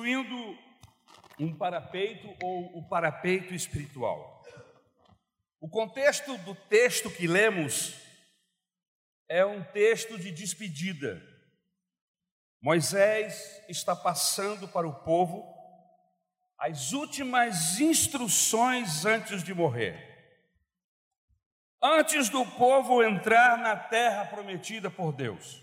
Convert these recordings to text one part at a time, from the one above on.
construindo um parapeito ou o parapeito espiritual. O contexto do texto que lemos é um texto de despedida. Moisés está passando para o povo as últimas instruções antes de morrer. Antes do povo entrar na terra prometida por Deus.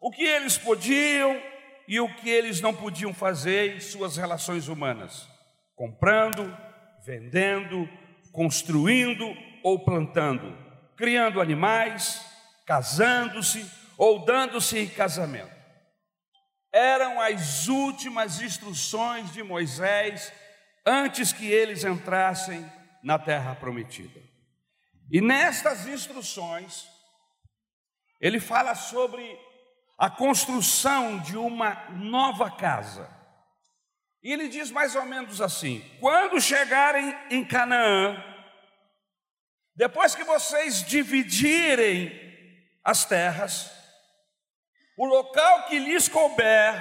O que eles podiam e o que eles não podiam fazer em suas relações humanas, comprando, vendendo, construindo ou plantando, criando animais, casando-se ou dando-se em casamento. Eram as últimas instruções de Moisés antes que eles entrassem na terra prometida. E nestas instruções, ele fala sobre a construção de uma nova casa. E ele diz mais ou menos assim: quando chegarem em Canaã, depois que vocês dividirem as terras, o local que lhes couber,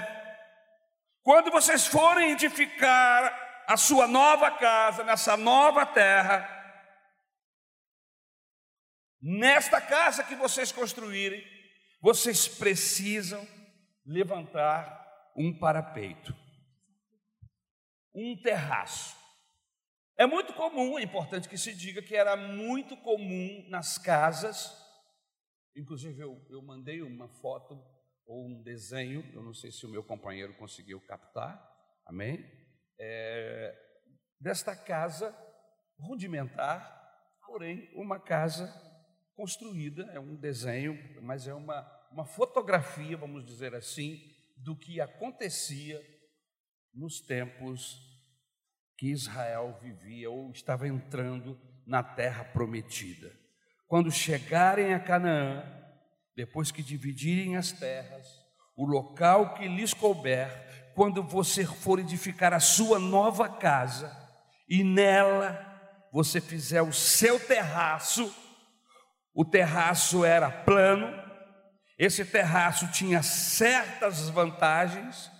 quando vocês forem edificar a sua nova casa nessa nova terra, nesta casa que vocês construírem, vocês precisam levantar um parapeito, um terraço. É muito comum, é importante que se diga que era muito comum nas casas, inclusive eu, eu mandei uma foto ou um desenho, eu não sei se o meu companheiro conseguiu captar, amém? É, desta casa rudimentar, porém uma casa construída, é um desenho, mas é uma, uma fotografia, vamos dizer assim, do que acontecia nos tempos que Israel vivia ou estava entrando na terra prometida. Quando chegarem a Canaã, depois que dividirem as terras, o local que lhes couber, quando você for edificar a sua nova casa e nela você fizer o seu terraço, o terraço era plano, esse terraço tinha certas vantagens,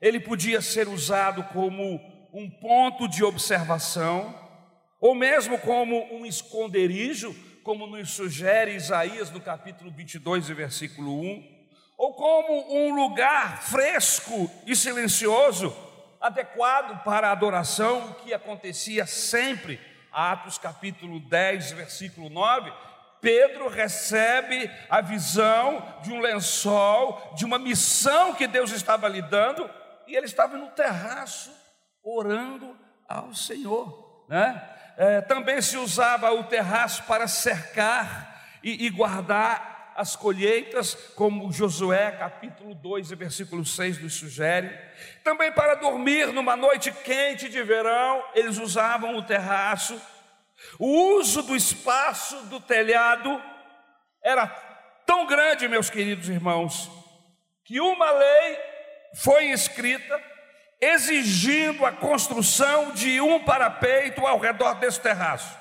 ele podia ser usado como um ponto de observação, ou mesmo como um esconderijo, como nos sugere Isaías no capítulo 22, versículo 1, ou como um lugar fresco e silencioso, adequado para a adoração, que acontecia sempre. Atos capítulo 10, versículo 9, Pedro recebe a visão de um lençol, de uma missão que Deus estava lhe dando, e ele estava no terraço orando ao Senhor. Né? É, também se usava o terraço para cercar e, e guardar as colheitas, como Josué capítulo 2, versículo 6 nos sugere. Também para dormir numa noite quente de verão, eles usavam o terraço o uso do espaço do telhado era tão grande, meus queridos irmãos, que uma lei foi escrita exigindo a construção de um parapeito ao redor desse terraço.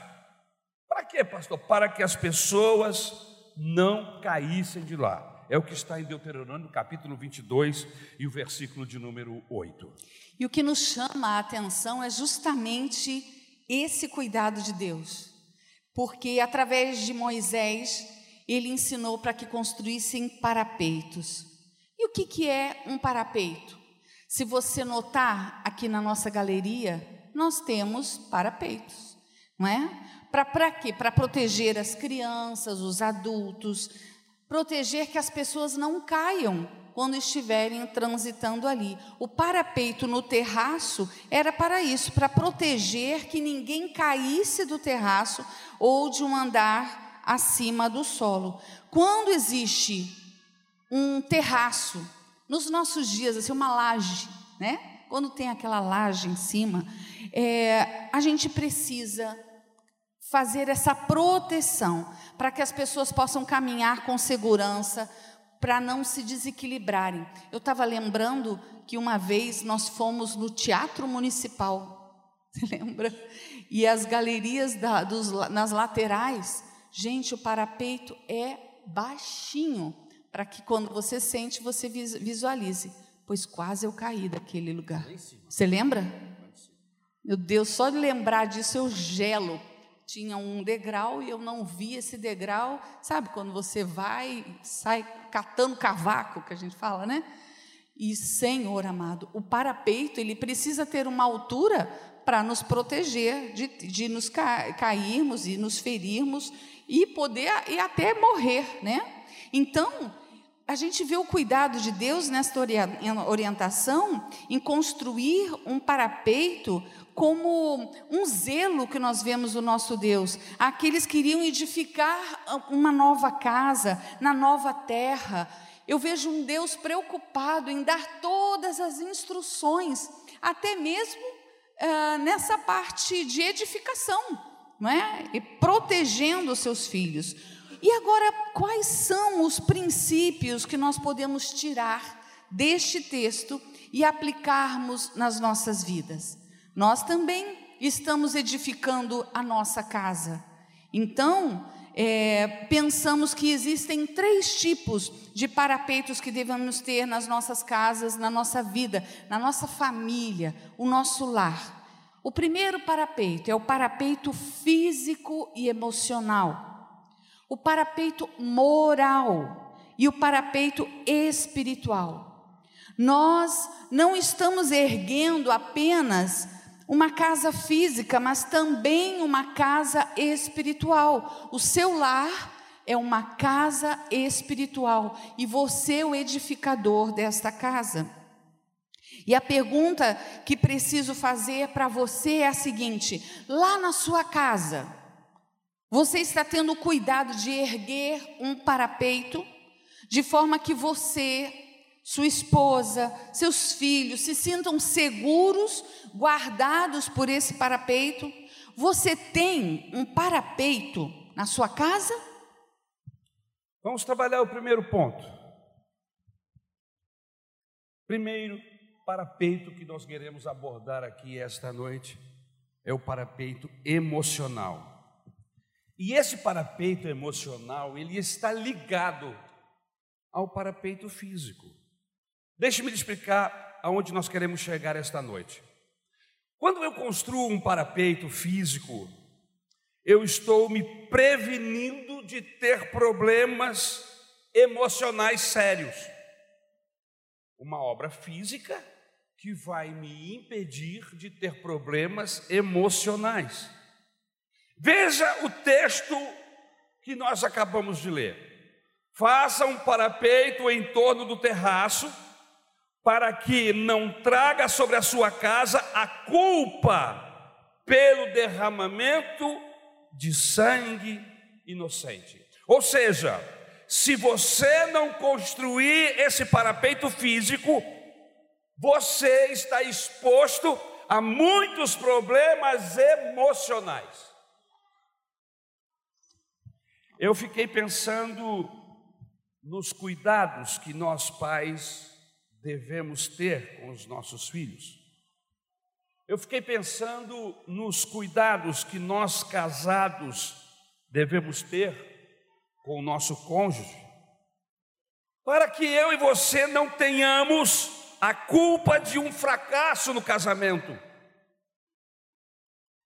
Para quê, pastor? Para que as pessoas não caíssem de lá. É o que está em Deuteronômio, capítulo 22 e o versículo de número 8. E o que nos chama a atenção é justamente esse cuidado de Deus, porque através de Moisés ele ensinou para que construíssem parapeitos. E o que, que é um parapeito? Se você notar aqui na nossa galeria, nós temos parapeitos, não é? Para quê? Para proteger as crianças, os adultos, proteger que as pessoas não caiam quando estiverem transitando ali. O parapeito no terraço era para isso, para proteger que ninguém caísse do terraço ou de um andar acima do solo. Quando existe um terraço, nos nossos dias, assim, uma laje, né? Quando tem aquela laje em cima, é, a gente precisa fazer essa proteção para que as pessoas possam caminhar com segurança, para não se desequilibrarem. Eu estava lembrando que uma vez nós fomos no Teatro Municipal, você lembra? E as galerias da, dos, nas laterais, gente, o parapeito é baixinho, para que quando você sente, você visualize. pois quase eu caí daquele lugar. Você lembra? Meu Deus, só de lembrar disso eu gelo. Tinha um degrau e eu não vi esse degrau. Sabe quando você vai, sai catando cavaco, que a gente fala, né? E Senhor amado, o parapeito ele precisa ter uma altura para nos proteger de, de nos ca cairmos e nos ferirmos e poder e até morrer, né? Então a gente vê o cuidado de Deus nesta orientação em construir um parapeito como um zelo que nós vemos do nosso Deus. Aqueles queriam edificar uma nova casa na nova terra. Eu vejo um Deus preocupado em dar todas as instruções, até mesmo uh, nessa parte de edificação, não é? E protegendo os seus filhos. E agora, quais são os princípios que nós podemos tirar deste texto e aplicarmos nas nossas vidas? Nós também estamos edificando a nossa casa. Então, é, pensamos que existem três tipos de parapeitos que devemos ter nas nossas casas, na nossa vida, na nossa família, o nosso lar. O primeiro parapeito é o parapeito físico e emocional o parapeito moral e o parapeito espiritual. Nós não estamos erguendo apenas uma casa física, mas também uma casa espiritual. O seu lar é uma casa espiritual e você é o edificador desta casa. E a pergunta que preciso fazer para você é a seguinte: lá na sua casa, você está tendo cuidado de erguer um parapeito, de forma que você, sua esposa, seus filhos se sintam seguros, guardados por esse parapeito. Você tem um parapeito na sua casa? Vamos trabalhar o primeiro ponto. Primeiro parapeito que nós queremos abordar aqui esta noite é o parapeito emocional. E esse parapeito emocional, ele está ligado ao parapeito físico. Deixe-me explicar aonde nós queremos chegar esta noite. Quando eu construo um parapeito físico, eu estou me prevenindo de ter problemas emocionais sérios. Uma obra física que vai me impedir de ter problemas emocionais. Veja o texto que nós acabamos de ler. Faça um parapeito em torno do terraço, para que não traga sobre a sua casa a culpa pelo derramamento de sangue inocente. Ou seja, se você não construir esse parapeito físico, você está exposto a muitos problemas emocionais. Eu fiquei pensando nos cuidados que nós pais devemos ter com os nossos filhos. Eu fiquei pensando nos cuidados que nós casados devemos ter com o nosso cônjuge, para que eu e você não tenhamos a culpa de um fracasso no casamento,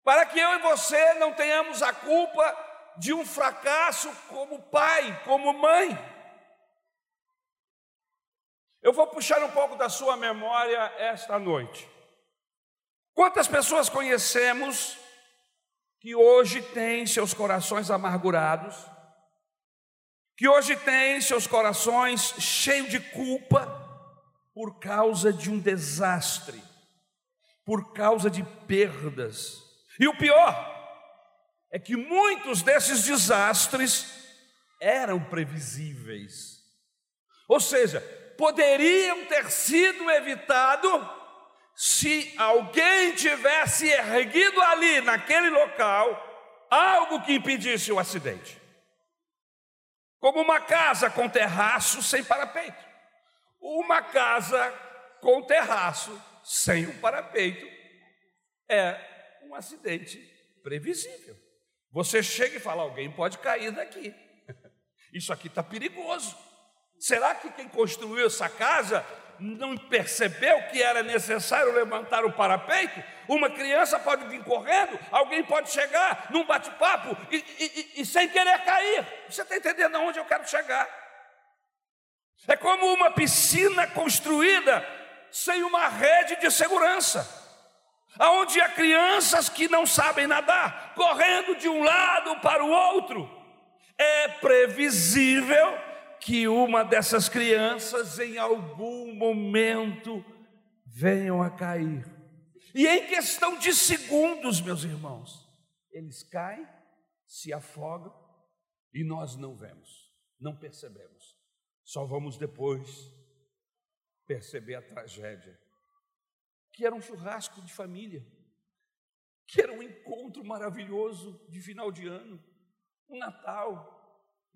para que eu e você não tenhamos a culpa de um fracasso como pai, como mãe. Eu vou puxar um pouco da sua memória esta noite. Quantas pessoas conhecemos que hoje têm seus corações amargurados, que hoje têm seus corações cheios de culpa por causa de um desastre, por causa de perdas. E o pior, é que muitos desses desastres eram previsíveis. Ou seja, poderiam ter sido evitados se alguém tivesse erguido ali, naquele local, algo que impedisse o acidente. Como uma casa com terraço sem parapeito. Uma casa com terraço sem o parapeito é um acidente previsível. Você chega e fala: alguém pode cair daqui. Isso aqui está perigoso. Será que quem construiu essa casa não percebeu que era necessário levantar o parapeito, uma criança pode vir correndo, alguém pode chegar num bate-papo e, e, e, sem querer cair. Você está entendendo aonde eu quero chegar? É como uma piscina construída sem uma rede de segurança aonde há crianças que não sabem nadar, correndo de um lado para o outro. É previsível que uma dessas crianças, em algum momento, venham a cair. E em questão de segundos, meus irmãos, eles caem, se afogam e nós não vemos, não percebemos. Só vamos depois perceber a tragédia que era um churrasco de família, que era um encontro maravilhoso de final de ano, um Natal,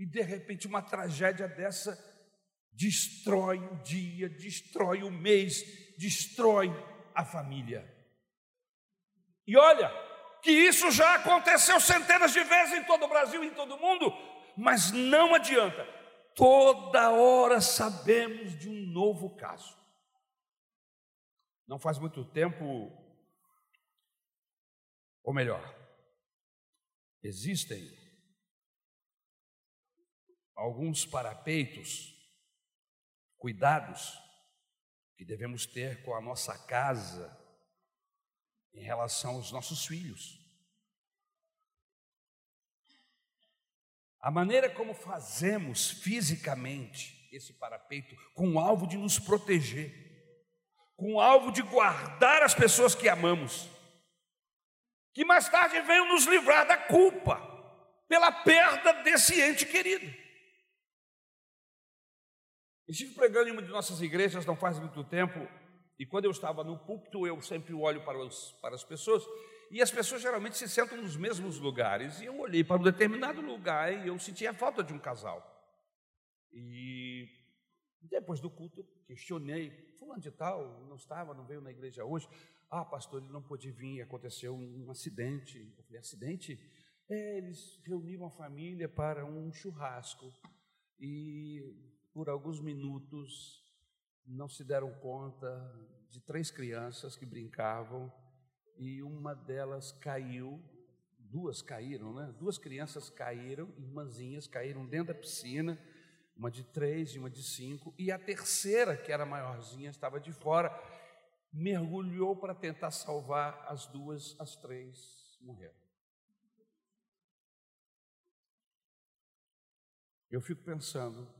e de repente uma tragédia dessa destrói o dia, destrói o mês, destrói a família. E olha, que isso já aconteceu centenas de vezes em todo o Brasil e em todo o mundo, mas não adianta, toda hora sabemos de um novo caso. Não faz muito tempo, ou melhor, existem alguns parapeitos, cuidados que devemos ter com a nossa casa em relação aos nossos filhos. A maneira como fazemos fisicamente esse parapeito com o alvo de nos proteger com o alvo de guardar as pessoas que amamos, que mais tarde venham nos livrar da culpa pela perda desse ente querido. Estive pregando em uma de nossas igrejas não faz muito tempo, e quando eu estava no púlpito, eu sempre olho para, os, para as pessoas, e as pessoas geralmente se sentam nos mesmos lugares, e eu olhei para um determinado lugar e eu sentia a falta de um casal. E depois do culto, questionei fulano de tal não estava, não veio na igreja hoje. Ah, pastor, ele não pôde vir, aconteceu um acidente. Eu falei, acidente? É, eles reuniram a família para um churrasco e por alguns minutos não se deram conta de três crianças que brincavam e uma delas caiu, duas caíram, né? Duas crianças caíram, irmãzinhas caíram dentro da piscina uma de três e uma de cinco, e a terceira, que era maiorzinha, estava de fora, mergulhou para tentar salvar as duas, as três morreram. Eu fico pensando,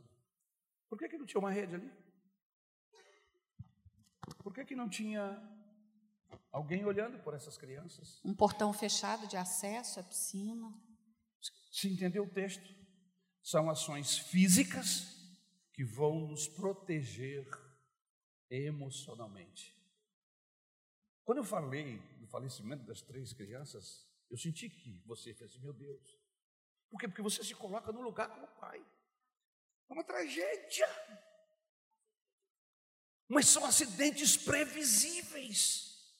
por que, que não tinha uma rede ali? Por que, que não tinha alguém olhando por essas crianças? Um portão fechado de acesso à piscina. Se entendeu o texto? são ações físicas que vão nos proteger emocionalmente. Quando eu falei do falecimento das três crianças, eu senti que você fez, meu Deus. Por quê? Porque você se coloca no lugar como pai. É uma tragédia. Mas são acidentes previsíveis.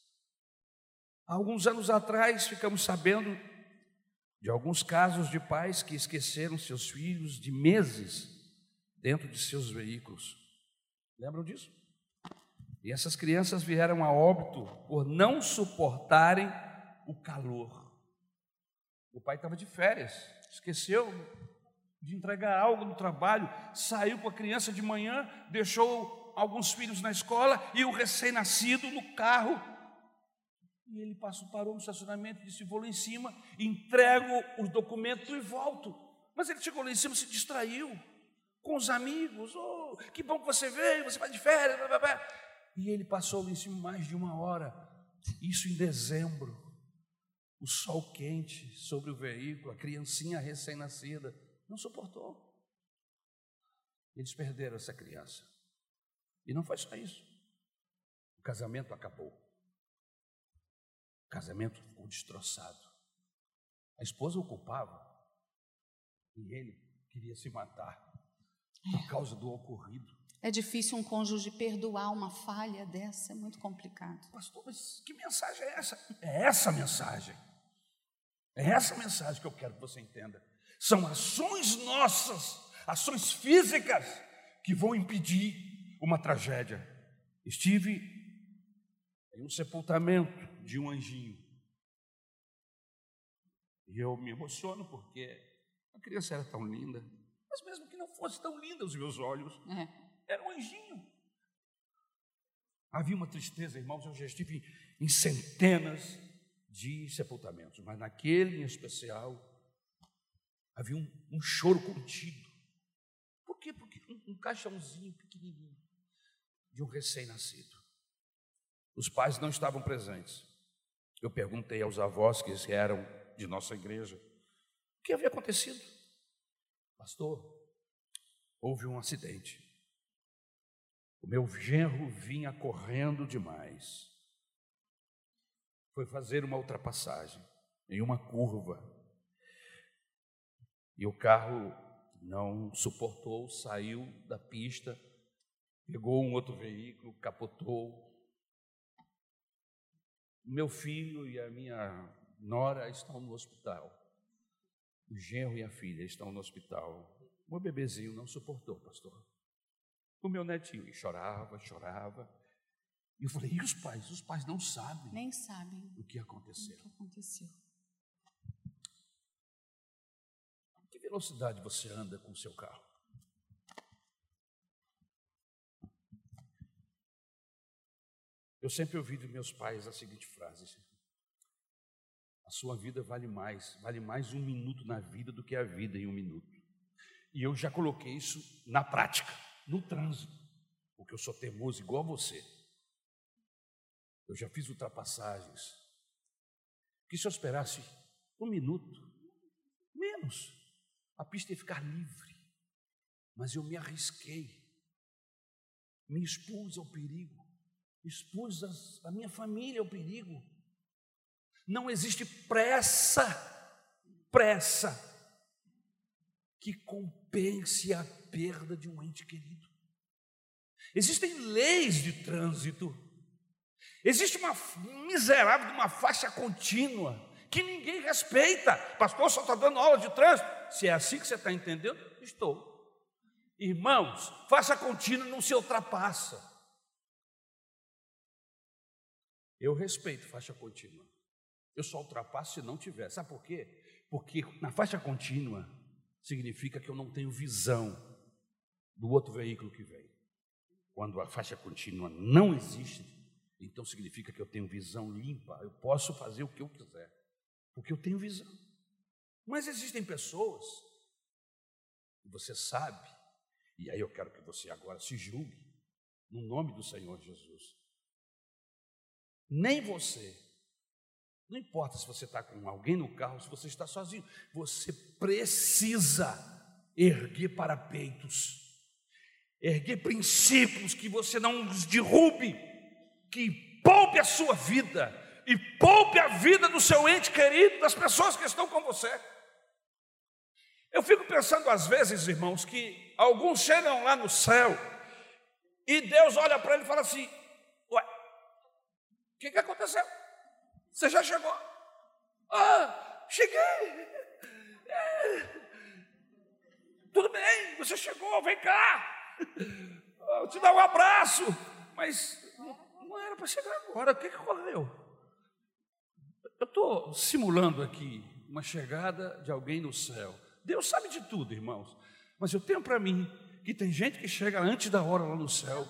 Há alguns anos atrás, ficamos sabendo de alguns casos de pais que esqueceram seus filhos de meses dentro de seus veículos. Lembram disso? E essas crianças vieram a óbito por não suportarem o calor. O pai estava de férias, esqueceu de entregar algo no trabalho, saiu com a criança de manhã, deixou alguns filhos na escola e o recém-nascido no carro e ele passou, parou no estacionamento, disse: Vou lá em cima, entrego os documentos e volto. Mas ele chegou lá em cima, se distraiu com os amigos. Oh, que bom que você veio, você vai de férias. Blá, blá, blá. E ele passou lá em cima mais de uma hora. Isso em dezembro. O sol quente sobre o veículo, a criancinha recém-nascida. Não suportou. Eles perderam essa criança. E não foi só isso. O casamento acabou casamento ficou destroçado. A esposa o culpava e ele queria se matar por causa do ocorrido. É difícil um cônjuge perdoar uma falha dessa, é muito complicado. Pastor, mas que mensagem é essa? É essa mensagem. É essa mensagem que eu quero que você entenda. São ações nossas, ações físicas, que vão impedir uma tragédia. Estive em um sepultamento de um anjinho. E eu me emociono porque a criança era tão linda, mas mesmo que não fosse tão linda os meus olhos, é. era um anjinho. Havia uma tristeza, irmãos, eu já estive em centenas de sepultamentos, mas naquele em especial havia um, um choro contido. Por quê? Porque um, um caixãozinho pequenininho de um recém-nascido. Os pais não estavam presentes. Eu perguntei aos avós que eram de nossa igreja o que havia acontecido. Pastor, houve um acidente. O meu genro vinha correndo demais. Foi fazer uma ultrapassagem em uma curva. E o carro não suportou, saiu da pista, pegou um outro veículo, capotou. Meu filho e a minha nora estão no hospital. O genro e a filha estão no hospital. O bebezinho não suportou, pastor. O meu netinho e chorava, chorava. E eu falei, e os pais? Os pais não sabem. Nem sabem. O que aconteceu. O que aconteceu. Que velocidade você anda com o seu carro? Eu sempre ouvi de meus pais a seguinte frase: A sua vida vale mais, vale mais um minuto na vida do que a vida em um minuto. E eu já coloquei isso na prática, no trânsito, porque eu sou teimoso igual a você. Eu já fiz ultrapassagens. Que se eu esperasse um minuto, menos, a pista ia ficar livre. Mas eu me arrisquei, me expus ao perigo expus a minha família ao perigo. Não existe pressa, pressa, que compense a perda de um ente querido. Existem leis de trânsito. Existe uma miserável uma faixa contínua que ninguém respeita. Pastor, só está dando aula de trânsito. Se é assim que você está entendendo, estou. Irmãos, faixa contínua não se ultrapassa. Eu respeito faixa contínua. Eu só ultrapasso se não tiver. Sabe por quê? Porque na faixa contínua significa que eu não tenho visão do outro veículo que vem. Quando a faixa contínua não existe, então significa que eu tenho visão limpa, eu posso fazer o que eu quiser, porque eu tenho visão. Mas existem pessoas, e você sabe, e aí eu quero que você agora se julgue, no nome do Senhor Jesus, nem você. Não importa se você está com alguém no carro, se você está sozinho, você precisa erguer parapeitos, erguer princípios que você não os derrube, que poupe a sua vida e poupe a vida do seu ente querido, das pessoas que estão com você. Eu fico pensando às vezes, irmãos, que alguns chegam lá no céu e Deus olha para ele e fala assim: que, que aconteceu? Você já chegou? Ah, cheguei. É. Tudo bem, você chegou, vem cá. Eu te dar um abraço. Mas não, não era para chegar agora. O que, que ocorreu? Eu estou simulando aqui uma chegada de alguém no céu. Deus sabe de tudo, irmãos. Mas eu tenho para mim que tem gente que chega antes da hora lá no céu,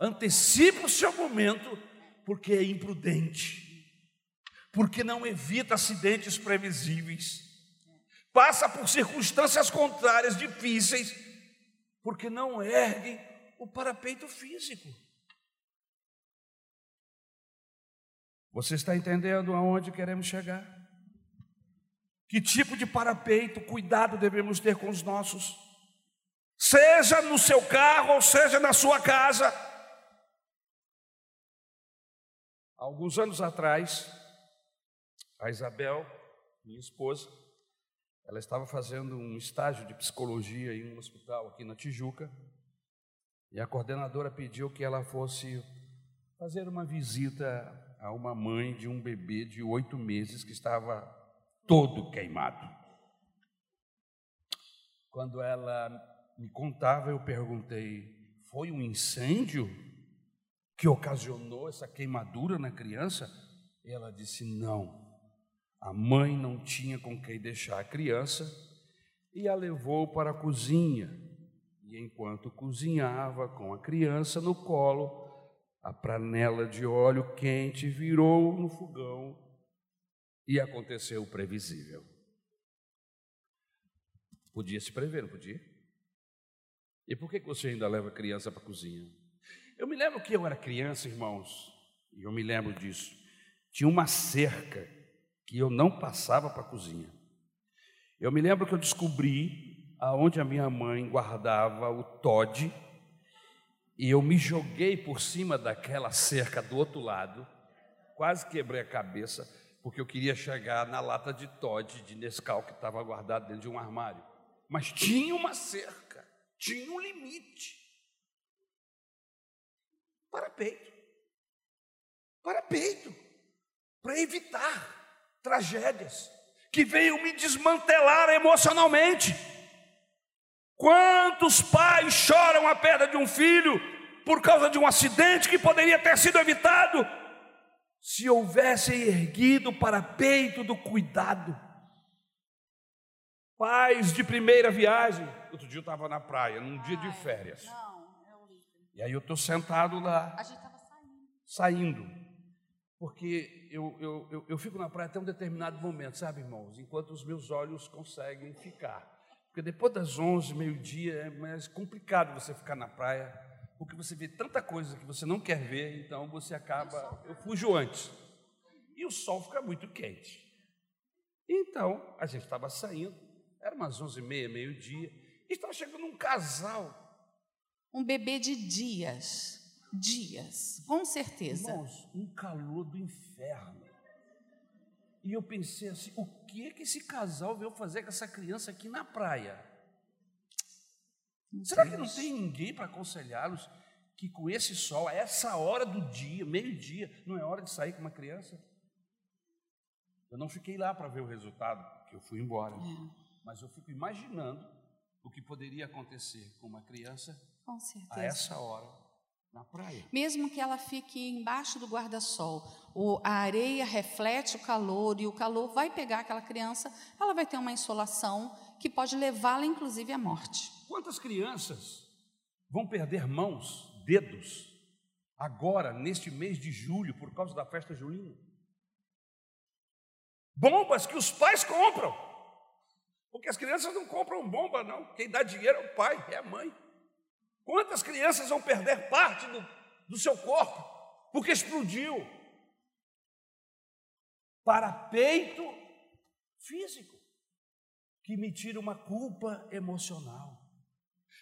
antecipa o seu momento porque é imprudente, porque não evita acidentes previsíveis, passa por circunstâncias contrárias difíceis, porque não ergue o parapeito físico. Você está entendendo aonde queremos chegar? Que tipo de parapeito, cuidado devemos ter com os nossos? Seja no seu carro ou seja na sua casa. Alguns anos atrás, a Isabel, minha esposa, ela estava fazendo um estágio de psicologia em um hospital aqui na Tijuca, e a coordenadora pediu que ela fosse fazer uma visita a uma mãe de um bebê de oito meses que estava todo queimado. Quando ela me contava, eu perguntei: foi um incêndio? que ocasionou essa queimadura na criança? Ela disse: não. A mãe não tinha com quem deixar a criança e a levou para a cozinha. E enquanto cozinhava com a criança no colo, a panela de óleo quente virou no fogão e aconteceu o previsível. Podia se prever, não podia? E por que você ainda leva criança para a cozinha? Eu me lembro que eu era criança, irmãos, e eu me lembro disso. Tinha uma cerca que eu não passava para a cozinha. Eu me lembro que eu descobri aonde a minha mãe guardava o Todd e eu me joguei por cima daquela cerca do outro lado, quase quebrei a cabeça, porque eu queria chegar na lata de Todd de Nescau que estava guardado dentro de um armário. Mas tinha uma cerca, tinha um limite. Para peito. Para peito. Para evitar tragédias que veio me desmantelar emocionalmente. Quantos pais choram a perda de um filho por causa de um acidente que poderia ter sido evitado se houvessem erguido para peito do cuidado? Pais de primeira viagem. Outro dia eu estava na praia, num dia de férias. E aí eu estou sentado lá. A gente estava saindo. Saindo. Porque eu, eu, eu, eu, fico na praia até um determinado momento, sabe, irmãos? Enquanto os meus olhos conseguem ficar. Porque depois das 11, meio-dia, é mais complicado você ficar na praia, porque você vê tanta coisa que você não quer ver, então você acaba. Eu fujo antes. E o sol fica muito quente. Então, a gente estava saindo, era umas 11 e meia, meio-dia, e estava chegando um casal. Um bebê de dias dias, com certeza. Irmãos, um calor do inferno. E eu pensei assim: o que é que esse casal veio fazer com essa criança aqui na praia? Meu Será que não tem ninguém para aconselhá-los que com esse sol, a essa hora do dia, meio-dia, não é hora de sair com uma criança? Eu não fiquei lá para ver o resultado, porque eu fui embora. É. Mas eu fico imaginando o que poderia acontecer com uma criança a essa hora na praia. Mesmo que ela fique embaixo do guarda-sol, a areia reflete o calor e o calor vai pegar aquela criança, ela vai ter uma insolação que pode levá-la inclusive à morte. Quantas crianças vão perder mãos, dedos, agora, neste mês de julho, por causa da festa julina? Bombas que os pais compram. Porque as crianças não compram bomba, não. Quem dá dinheiro é o pai, é a mãe. Quantas crianças vão perder parte do, do seu corpo porque explodiu? Para peito físico, que me tira uma culpa emocional.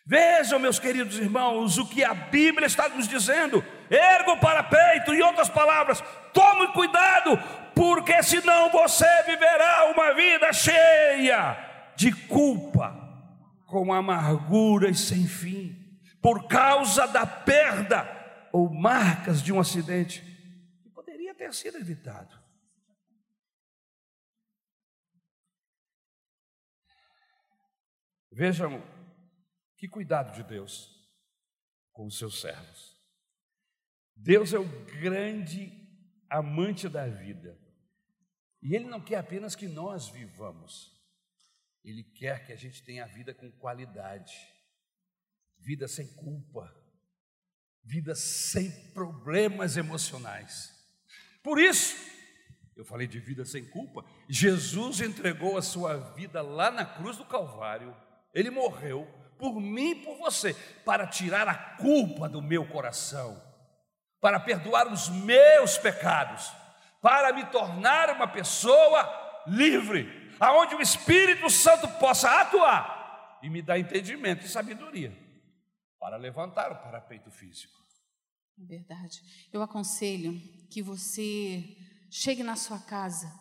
Vejam, meus queridos irmãos, o que a Bíblia está nos dizendo. Ergo para peito, em outras palavras, tome cuidado, porque senão você viverá uma vida cheia de culpa, com amargura e sem fim por causa da perda ou marcas de um acidente que poderia ter sido evitado. Vejam que cuidado de Deus com os seus servos. Deus é o grande amante da vida. E Ele não quer apenas que nós vivamos, Ele quer que a gente tenha a vida com qualidade vida sem culpa, vida sem problemas emocionais. Por isso, eu falei de vida sem culpa, Jesus entregou a sua vida lá na cruz do Calvário, ele morreu por mim e por você, para tirar a culpa do meu coração, para perdoar os meus pecados, para me tornar uma pessoa livre, aonde o Espírito Santo possa atuar e me dar entendimento e sabedoria para levantar o parapeito físico. É verdade. Eu aconselho que você chegue na sua casa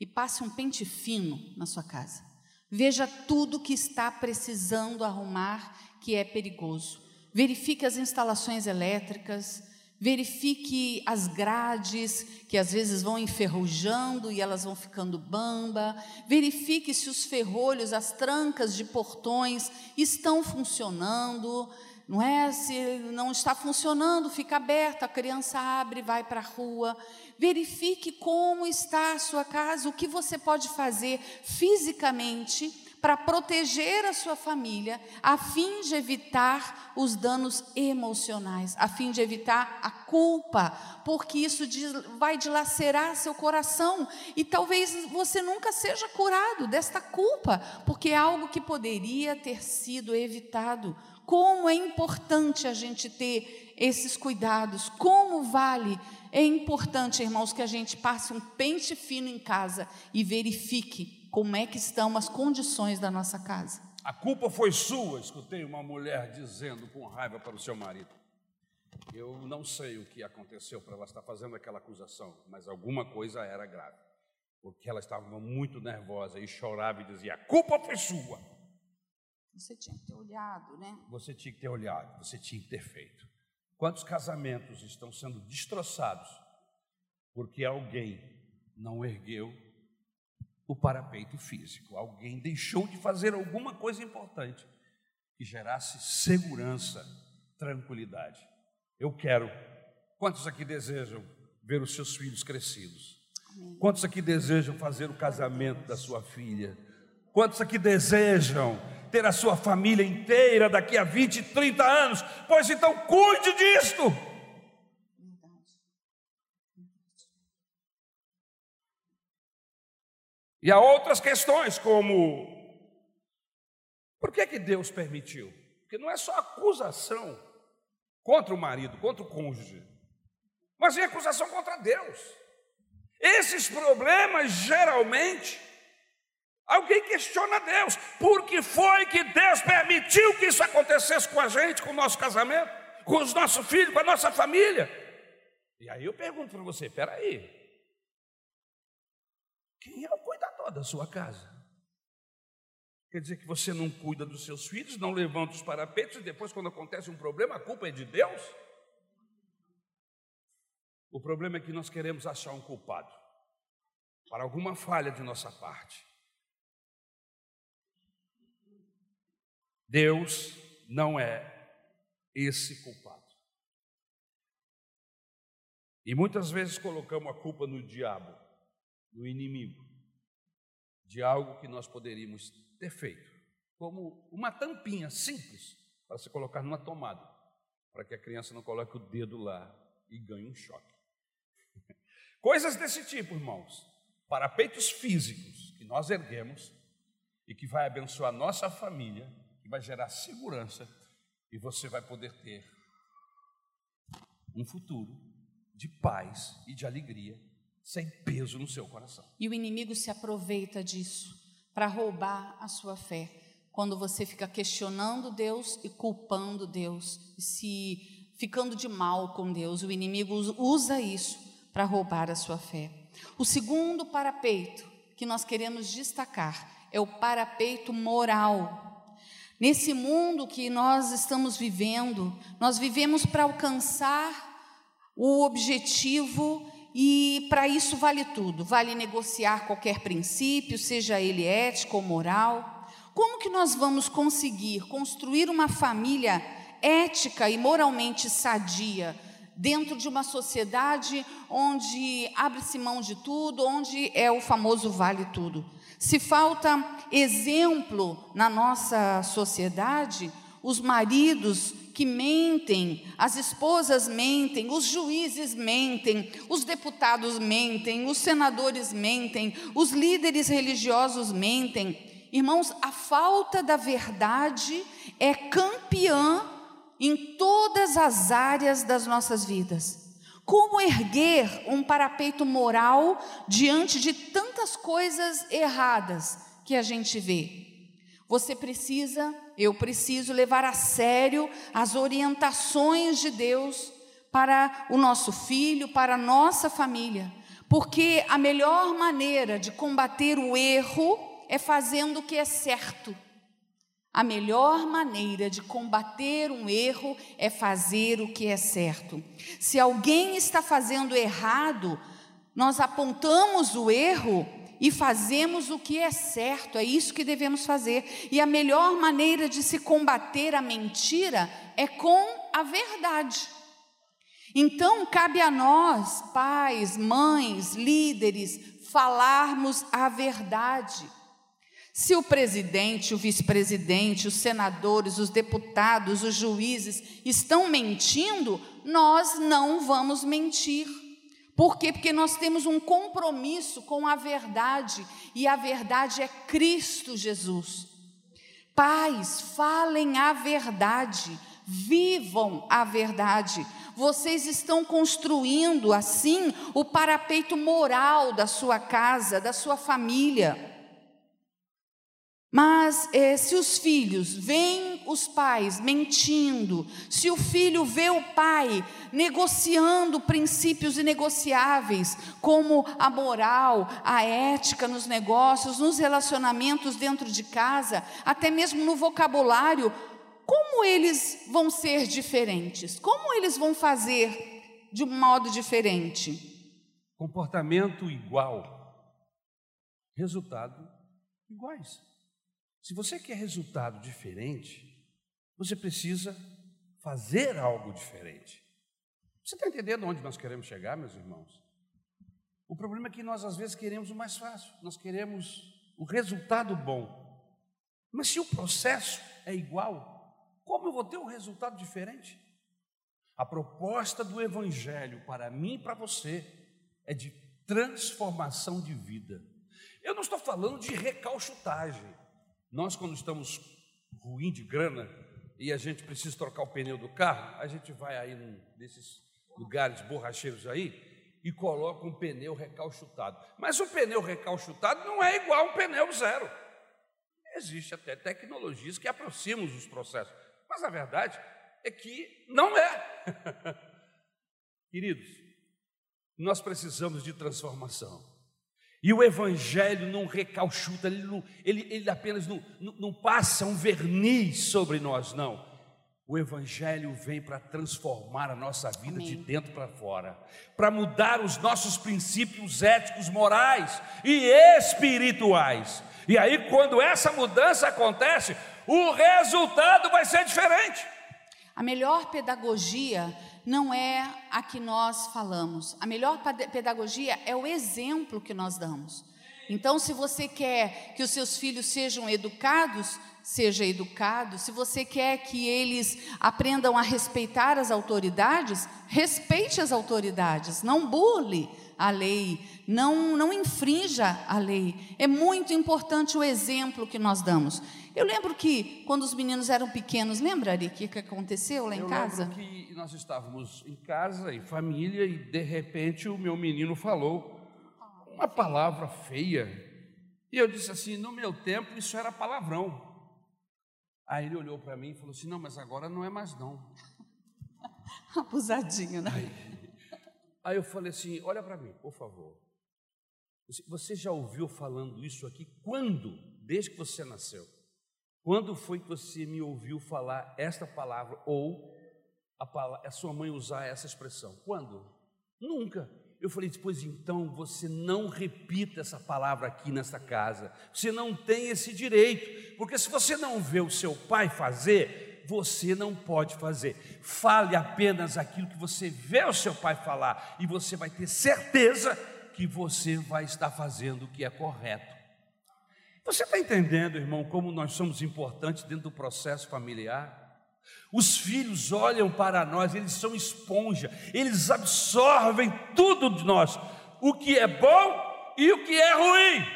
e passe um pente fino na sua casa. Veja tudo que está precisando arrumar que é perigoso. Verifique as instalações elétricas, verifique as grades que às vezes vão enferrujando e elas vão ficando bamba. Verifique se os ferrolhos, as trancas de portões estão funcionando não é? Se não está funcionando, fica aberto, a criança abre, vai para a rua. Verifique como está a sua casa, o que você pode fazer fisicamente para proteger a sua família, a fim de evitar os danos emocionais, a fim de evitar a culpa, porque isso vai dilacerar seu coração e talvez você nunca seja curado desta culpa, porque é algo que poderia ter sido evitado. Como é importante a gente ter esses cuidados, como vale é importante, irmãos, que a gente passe um pente fino em casa e verifique como é que estão as condições da nossa casa. A culpa foi sua, escutei uma mulher dizendo com raiva para o seu marido. Eu não sei o que aconteceu para ela estar fazendo aquela acusação, mas alguma coisa era grave, porque ela estava muito nervosa e chorava e dizia: A culpa foi sua. Você tinha que ter olhado, né? Você tinha que ter olhado, você tinha que ter feito. Quantos casamentos estão sendo destroçados porque alguém não ergueu o parapeito físico. Alguém deixou de fazer alguma coisa importante que gerasse segurança, tranquilidade. Eu quero. Quantos aqui desejam ver os seus filhos crescidos? Quantos aqui desejam fazer o casamento da sua filha? Quantos aqui desejam ter a sua família inteira daqui a 20, 30 anos? Pois então cuide disto. E há outras questões, como por que, que Deus permitiu? Porque não é só acusação contra o marido, contra o cônjuge, mas é acusação contra Deus. Esses problemas, geralmente, alguém questiona Deus: por que foi que Deus permitiu que isso acontecesse com a gente, com o nosso casamento, com os nossos filhos, com a nossa família? E aí eu pergunto para você: peraí, quem é o cuidador da sua casa? Quer dizer que você não cuida dos seus filhos, não levanta os parapetos e depois, quando acontece um problema, a culpa é de Deus? O problema é que nós queremos achar um culpado para alguma falha de nossa parte. Deus não é esse culpado. E muitas vezes colocamos a culpa no diabo no inimigo de algo que nós poderíamos ter feito, como uma tampinha simples para se colocar numa tomada, para que a criança não coloque o dedo lá e ganhe um choque. Coisas desse tipo, irmãos, parapeitos físicos que nós erguemos e que vai abençoar nossa família, que vai gerar segurança e você vai poder ter um futuro de paz e de alegria sem peso no seu coração. E o inimigo se aproveita disso para roubar a sua fé. Quando você fica questionando Deus e culpando Deus, se ficando de mal com Deus, o inimigo usa isso para roubar a sua fé. O segundo parapeito que nós queremos destacar é o parapeito moral. Nesse mundo que nós estamos vivendo, nós vivemos para alcançar o objetivo e para isso vale tudo, vale negociar qualquer princípio, seja ele ético ou moral. Como que nós vamos conseguir construir uma família ética e moralmente sadia dentro de uma sociedade onde abre-se mão de tudo, onde é o famoso vale tudo? Se falta exemplo na nossa sociedade, os maridos que mentem, as esposas mentem, os juízes mentem, os deputados mentem, os senadores mentem, os líderes religiosos mentem. Irmãos, a falta da verdade é campeã em todas as áreas das nossas vidas. Como erguer um parapeito moral diante de tantas coisas erradas que a gente vê? Você precisa, eu preciso levar a sério as orientações de Deus para o nosso filho, para a nossa família, porque a melhor maneira de combater o erro é fazendo o que é certo. A melhor maneira de combater um erro é fazer o que é certo. Se alguém está fazendo errado, nós apontamos o erro e fazemos o que é certo, é isso que devemos fazer. E a melhor maneira de se combater a mentira é com a verdade. Então, cabe a nós, pais, mães, líderes, falarmos a verdade. Se o presidente, o vice-presidente, os senadores, os deputados, os juízes estão mentindo, nós não vamos mentir. Por quê? Porque nós temos um compromisso com a verdade, e a verdade é Cristo Jesus. Pais, falem a verdade, vivam a verdade. Vocês estão construindo assim o parapeito moral da sua casa, da sua família. Mas eh, se os filhos veem os pais mentindo, se o filho vê o pai negociando princípios inegociáveis, como a moral, a ética nos negócios, nos relacionamentos dentro de casa, até mesmo no vocabulário, como eles vão ser diferentes? Como eles vão fazer de um modo diferente? Comportamento igual, resultado iguais. Se você quer resultado diferente, você precisa fazer algo diferente. Você está entendendo onde nós queremos chegar, meus irmãos? O problema é que nós às vezes queremos o mais fácil, nós queremos o resultado bom. Mas se o processo é igual, como eu vou ter um resultado diferente? A proposta do Evangelho para mim e para você é de transformação de vida. Eu não estou falando de recalchutagem. Nós, quando estamos ruim de grana e a gente precisa trocar o pneu do carro, a gente vai aí num desses lugares borracheiros aí e coloca um pneu recalchutado. Mas o pneu recalchutado não é igual a um pneu zero. Existe até tecnologias que aproximam os processos, mas a verdade é que não é. Queridos, nós precisamos de transformação. E o Evangelho não recalchuta, ele, não, ele, ele apenas não, não, passa um verniz sobre nós, não. O Evangelho vem para transformar a nossa vida Amém. de dentro para fora, para mudar os nossos princípios éticos, morais e espirituais. E aí, quando essa mudança acontece, o resultado vai ser diferente. A melhor pedagogia não é a que nós falamos. A melhor pedagogia é o exemplo que nós damos. Então, se você quer que os seus filhos sejam educados, seja educado. Se você quer que eles aprendam a respeitar as autoridades, respeite as autoridades, não burle a lei, não, não infrinja a lei. É muito importante o exemplo que nós damos. Eu lembro que quando os meninos eram pequenos, lembra, Ari, o que, que aconteceu lá em eu casa? Lembro que nós estávamos em casa, em família, e de repente o meu menino falou uma palavra feia. E eu disse assim: no meu tempo isso era palavrão. Aí ele olhou para mim e falou assim: não, mas agora não é mais não. Abusadinho, né? Aí, aí eu falei assim: olha para mim, por favor. Você já ouviu falando isso aqui quando? Desde que você nasceu. Quando foi que você me ouviu falar esta palavra ou a, palavra, a sua mãe usar essa expressão? Quando? Nunca. Eu falei, pois então você não repita essa palavra aqui nessa casa. Você não tem esse direito, porque se você não vê o seu pai fazer, você não pode fazer. Fale apenas aquilo que você vê o seu pai falar, e você vai ter certeza que você vai estar fazendo o que é correto. Você está entendendo, irmão, como nós somos importantes dentro do processo familiar? Os filhos olham para nós, eles são esponja, eles absorvem tudo de nós, o que é bom e o que é ruim.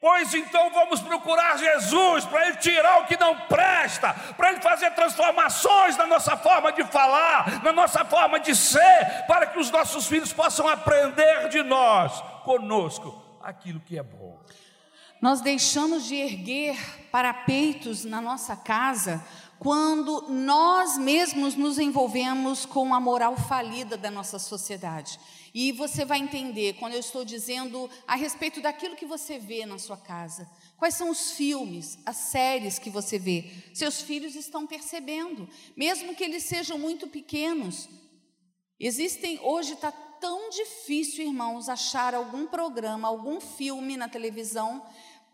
Pois então vamos procurar Jesus para Ele tirar o que não presta, para Ele fazer transformações na nossa forma de falar, na nossa forma de ser, para que os nossos filhos possam aprender de nós, conosco, aquilo que é bom. Nós deixamos de erguer parapeitos na nossa casa quando nós mesmos nos envolvemos com a moral falida da nossa sociedade. E você vai entender quando eu estou dizendo a respeito daquilo que você vê na sua casa. Quais são os filmes, as séries que você vê? Seus filhos estão percebendo, mesmo que eles sejam muito pequenos. Existem, hoje está tão difícil, irmãos, achar algum programa, algum filme na televisão,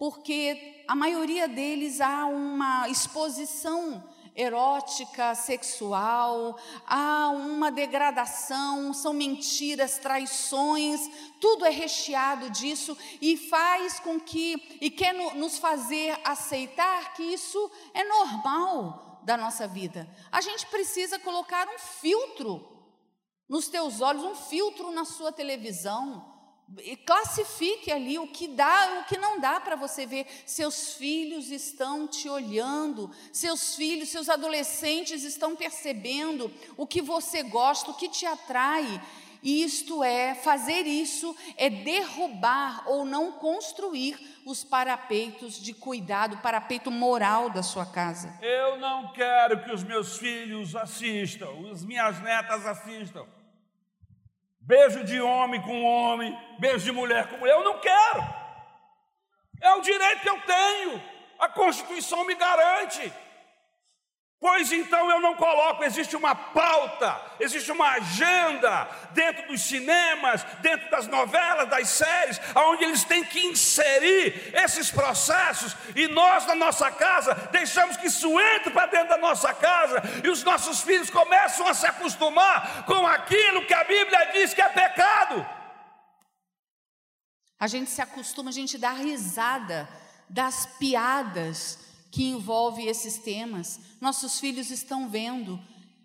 porque a maioria deles há uma exposição erótica, sexual, há uma degradação, são mentiras, traições, tudo é recheado disso e faz com que, e quer nos fazer aceitar que isso é normal da nossa vida. A gente precisa colocar um filtro nos teus olhos, um filtro na sua televisão, classifique ali o que dá e o que não dá para você ver. Seus filhos estão te olhando, seus filhos, seus adolescentes estão percebendo o que você gosta, o que te atrai. Isto é, fazer isso é derrubar ou não construir os parapeitos de cuidado, o parapeito moral da sua casa. Eu não quero que os meus filhos assistam, as minhas netas assistam. Beijo de homem com homem, beijo de mulher com mulher, eu não quero. É o direito que eu tenho, a Constituição me garante. Pois então eu não coloco, existe uma pauta, existe uma agenda dentro dos cinemas, dentro das novelas, das séries, onde eles têm que inserir esses processos, e nós na nossa casa deixamos que isso entre para dentro da nossa casa, e os nossos filhos começam a se acostumar com aquilo que a Bíblia diz que é pecado. A gente se acostuma, a gente dá risada das piadas que envolve esses temas. Nossos filhos estão vendo.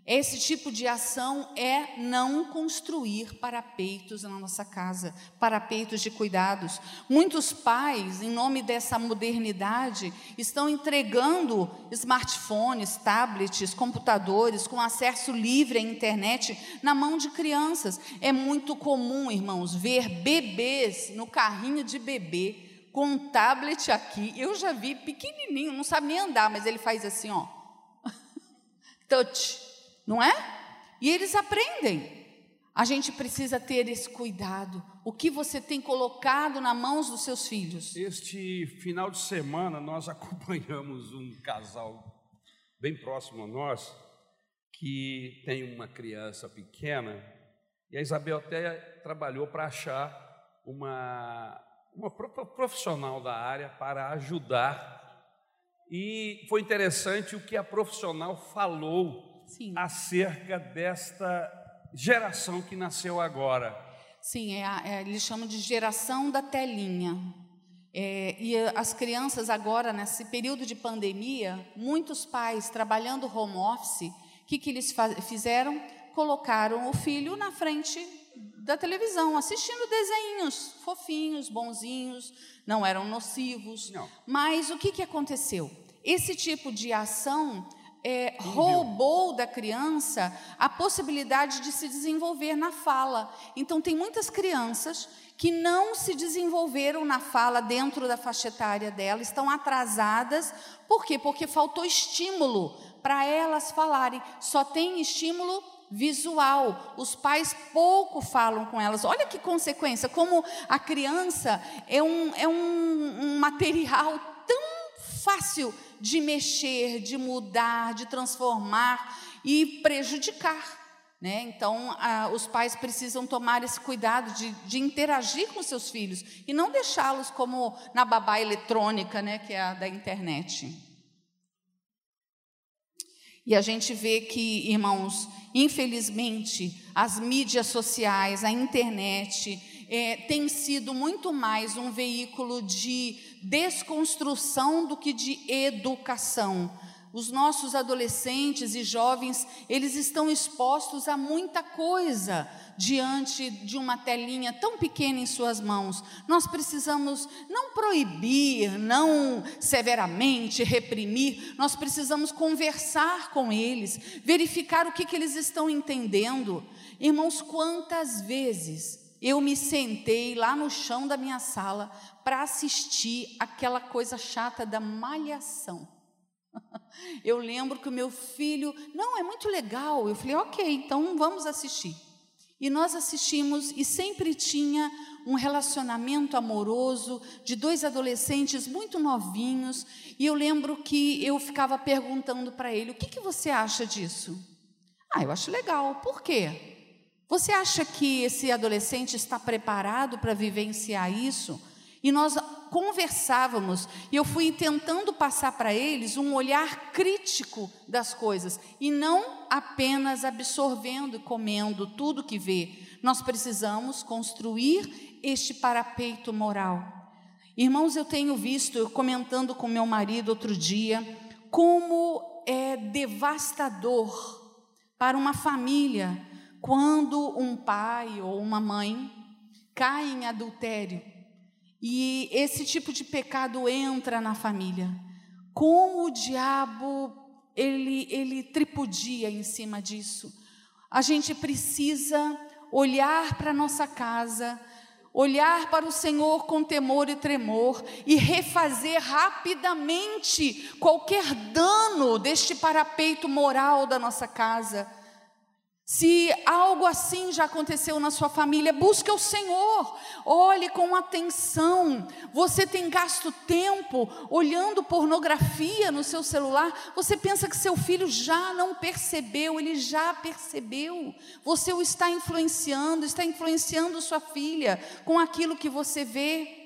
Esse tipo de ação é não construir parapeitos na nossa casa, parapeitos de cuidados. Muitos pais, em nome dessa modernidade, estão entregando smartphones, tablets, computadores com acesso livre à internet na mão de crianças. É muito comum, irmãos, ver bebês no carrinho de bebê com um tablet aqui. Eu já vi pequenininho, não sabe nem andar, mas ele faz assim, ó. Touch, não é? E eles aprendem. A gente precisa ter esse cuidado. O que você tem colocado na mãos dos seus filhos? Este final de semana nós acompanhamos um casal bem próximo a nós que tem uma criança pequena e a Isabel até trabalhou para achar uma uma profissional da área para ajudar. E foi interessante o que a profissional falou Sim. acerca desta geração que nasceu agora. Sim, é, é, eles chamam de geração da telinha. É, e as crianças agora, nesse período de pandemia, muitos pais trabalhando home office, o que, que eles fizeram? Colocaram o filho na frente da televisão, assistindo desenhos fofinhos, bonzinhos, não eram nocivos. Não. Mas o que, que aconteceu? Esse tipo de ação é, roubou da criança a possibilidade de se desenvolver na fala. Então, tem muitas crianças que não se desenvolveram na fala dentro da faixa etária dela, estão atrasadas. Por quê? Porque faltou estímulo para elas falarem. Só tem estímulo visual. Os pais pouco falam com elas. Olha que consequência, como a criança é um, é um, um material tão fácil de mexer, de mudar, de transformar e prejudicar. Né? Então, os pais precisam tomar esse cuidado de, de interagir com seus filhos e não deixá-los como na babá eletrônica, né, que é a da internet. E a gente vê que, irmãos, infelizmente, as mídias sociais, a internet, é, tem sido muito mais um veículo de desconstrução do que de educação. Os nossos adolescentes e jovens, eles estão expostos a muita coisa diante de uma telinha tão pequena em suas mãos. Nós precisamos não proibir, não severamente reprimir, nós precisamos conversar com eles, verificar o que, que eles estão entendendo. Irmãos, quantas vezes eu me sentei lá no chão da minha sala para assistir aquela coisa chata da malhação. Eu lembro que o meu filho, não, é muito legal. Eu falei, ok, então vamos assistir. E nós assistimos e sempre tinha um relacionamento amoroso de dois adolescentes muito novinhos. E eu lembro que eu ficava perguntando para ele: o que, que você acha disso? Ah, eu acho legal. Por quê? Você acha que esse adolescente está preparado para vivenciar isso? E nós conversávamos e eu fui tentando passar para eles um olhar crítico das coisas e não apenas absorvendo e comendo tudo que vê. Nós precisamos construir este parapeito moral. Irmãos, eu tenho visto, eu comentando com meu marido outro dia, como é devastador para uma família quando um pai ou uma mãe cai em adultério e esse tipo de pecado entra na família. Como o diabo ele ele tripudia em cima disso. A gente precisa olhar para nossa casa, olhar para o Senhor com temor e tremor e refazer rapidamente qualquer dano deste parapeito moral da nossa casa se algo assim já aconteceu na sua família, busque o Senhor, olhe com atenção. Você tem gasto tempo olhando pornografia no seu celular, você pensa que seu filho já não percebeu, ele já percebeu. Você o está influenciando, está influenciando sua filha com aquilo que você vê.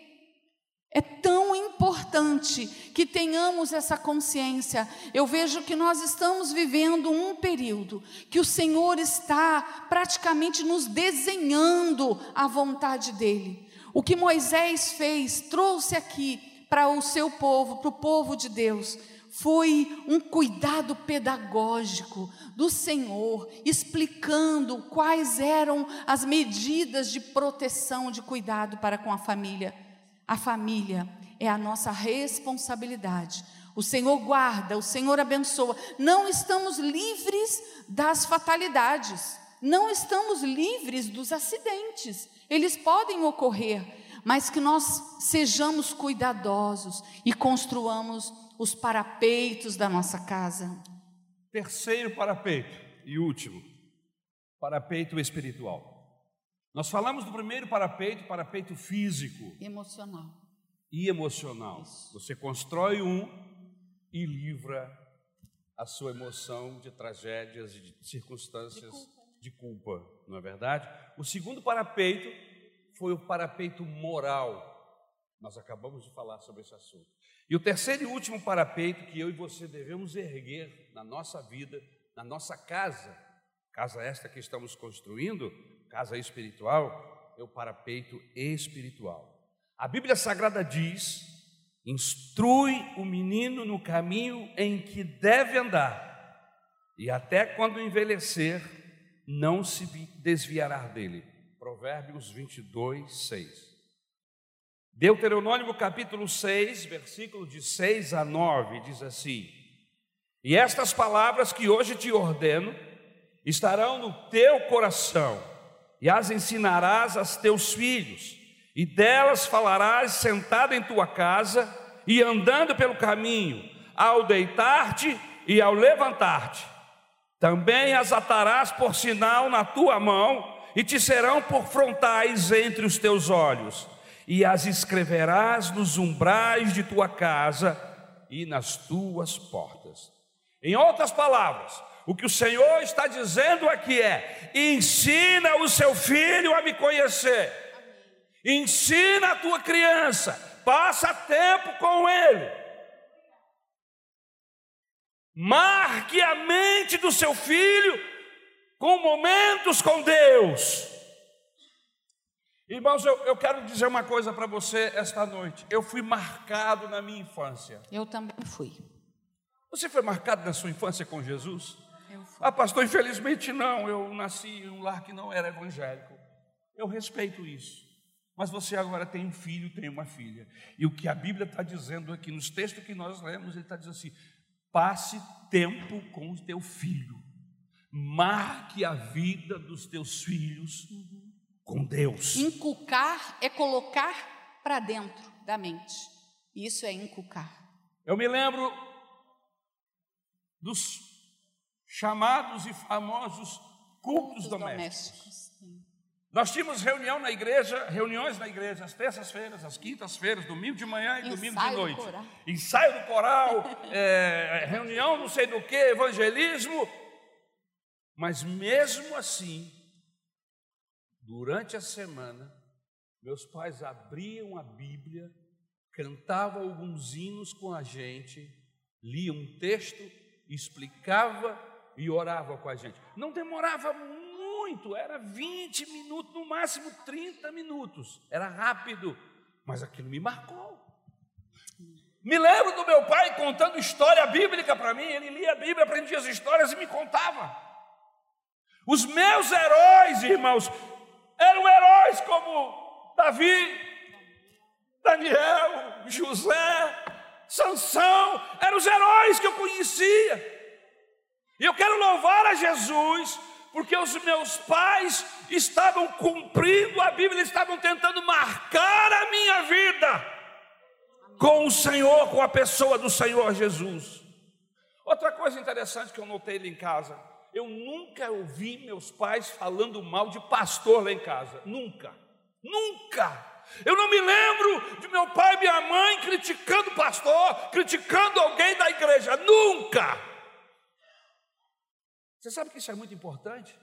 É tão importante que tenhamos essa consciência. Eu vejo que nós estamos vivendo um período que o Senhor está praticamente nos desenhando a vontade dEle. O que Moisés fez, trouxe aqui para o seu povo, para o povo de Deus, foi um cuidado pedagógico do Senhor, explicando quais eram as medidas de proteção, de cuidado para com a família. A família é a nossa responsabilidade. O Senhor guarda, o Senhor abençoa. Não estamos livres das fatalidades, não estamos livres dos acidentes. Eles podem ocorrer, mas que nós sejamos cuidadosos e construamos os parapeitos da nossa casa. Terceiro parapeito e último, parapeito espiritual. Nós falamos do primeiro parapeito, parapeito físico. Emocional. E emocional. Isso. Você constrói um e livra a sua emoção de tragédias e de circunstâncias de culpa. de culpa, não é verdade? O segundo parapeito foi o parapeito moral. Nós acabamos de falar sobre esse assunto. E o terceiro e último parapeito que eu e você devemos erguer na nossa vida, na nossa casa, casa esta que estamos construindo, casa espiritual, o parapeito espiritual. A Bíblia Sagrada diz: instrui o menino no caminho em que deve andar, e até quando envelhecer, não se desviará dele. Provérbios 22, 6. Deuteronômio capítulo 6, versículo de 6 a 9, diz assim: E estas palavras que hoje te ordeno estarão no teu coração e as ensinarás aos teus filhos, e delas falarás sentado em tua casa e andando pelo caminho, ao deitar-te e ao levantar-te. Também as atarás por sinal na tua mão e te serão por frontais entre os teus olhos, e as escreverás nos umbrais de tua casa e nas tuas portas. Em outras palavras, o que o Senhor está dizendo aqui é: ensina o seu filho a me conhecer, ensina a tua criança, passa tempo com ele. Marque a mente do seu filho com momentos com Deus. Irmãos, eu, eu quero dizer uma coisa para você esta noite. Eu fui marcado na minha infância. Eu também fui. Você foi marcado na sua infância com Jesus? Ah, pastor, infelizmente não, eu nasci em um lar que não era evangélico. Eu respeito isso. Mas você agora tem um filho, tem uma filha. E o que a Bíblia está dizendo aqui, nos textos que nós lemos, ele está dizendo assim: passe tempo com o teu filho, marque a vida dos teus filhos com Deus. Inculcar é colocar para dentro da mente. Isso é inculcar. Eu me lembro dos chamados e famosos cultos, cultos domésticos. domésticos Nós tínhamos reunião na igreja, reuniões na igreja, às terças-feiras, às quintas-feiras, domingo de manhã e Ensaio domingo de noite. Do Ensaio do coral, é, reunião não sei do que, evangelismo. Mas mesmo assim, durante a semana, meus pais abriam a Bíblia, cantavam alguns hinos com a gente, liam um texto, explicava e orava com a gente. Não demorava muito, era 20 minutos, no máximo 30 minutos. Era rápido, mas aquilo me marcou. Me lembro do meu pai contando história bíblica para mim, ele lia a Bíblia, aprendia as histórias e me contava. Os meus heróis, irmãos, eram heróis como Davi, Daniel, José, Sansão, eram os heróis que eu conhecia. E eu quero louvar a Jesus, porque os meus pais estavam cumprindo a Bíblia, estavam tentando marcar a minha vida com o Senhor, com a pessoa do Senhor Jesus. Outra coisa interessante que eu notei ali em casa, eu nunca ouvi meus pais falando mal de pastor lá em casa, nunca, nunca. Eu não me lembro de meu pai e minha mãe criticando pastor, criticando alguém da igreja, nunca. Você sabe que isso é muito importante?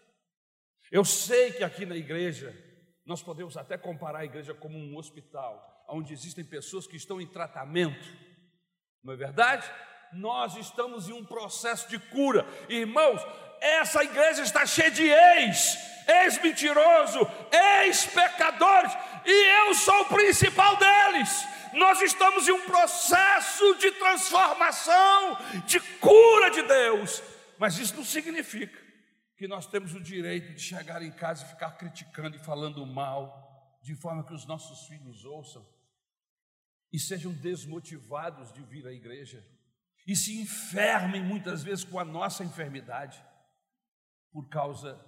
Eu sei que aqui na igreja, nós podemos até comparar a igreja como um hospital, onde existem pessoas que estão em tratamento, não é verdade? Nós estamos em um processo de cura, irmãos. Essa igreja está cheia de ex, ex-mentiroso, ex-pecadores, e eu sou o principal deles. Nós estamos em um processo de transformação, de cura de Deus. Mas isso não significa que nós temos o direito de chegar em casa e ficar criticando e falando mal, de forma que os nossos filhos ouçam e sejam desmotivados de vir à igreja e se enfermem muitas vezes com a nossa enfermidade por causa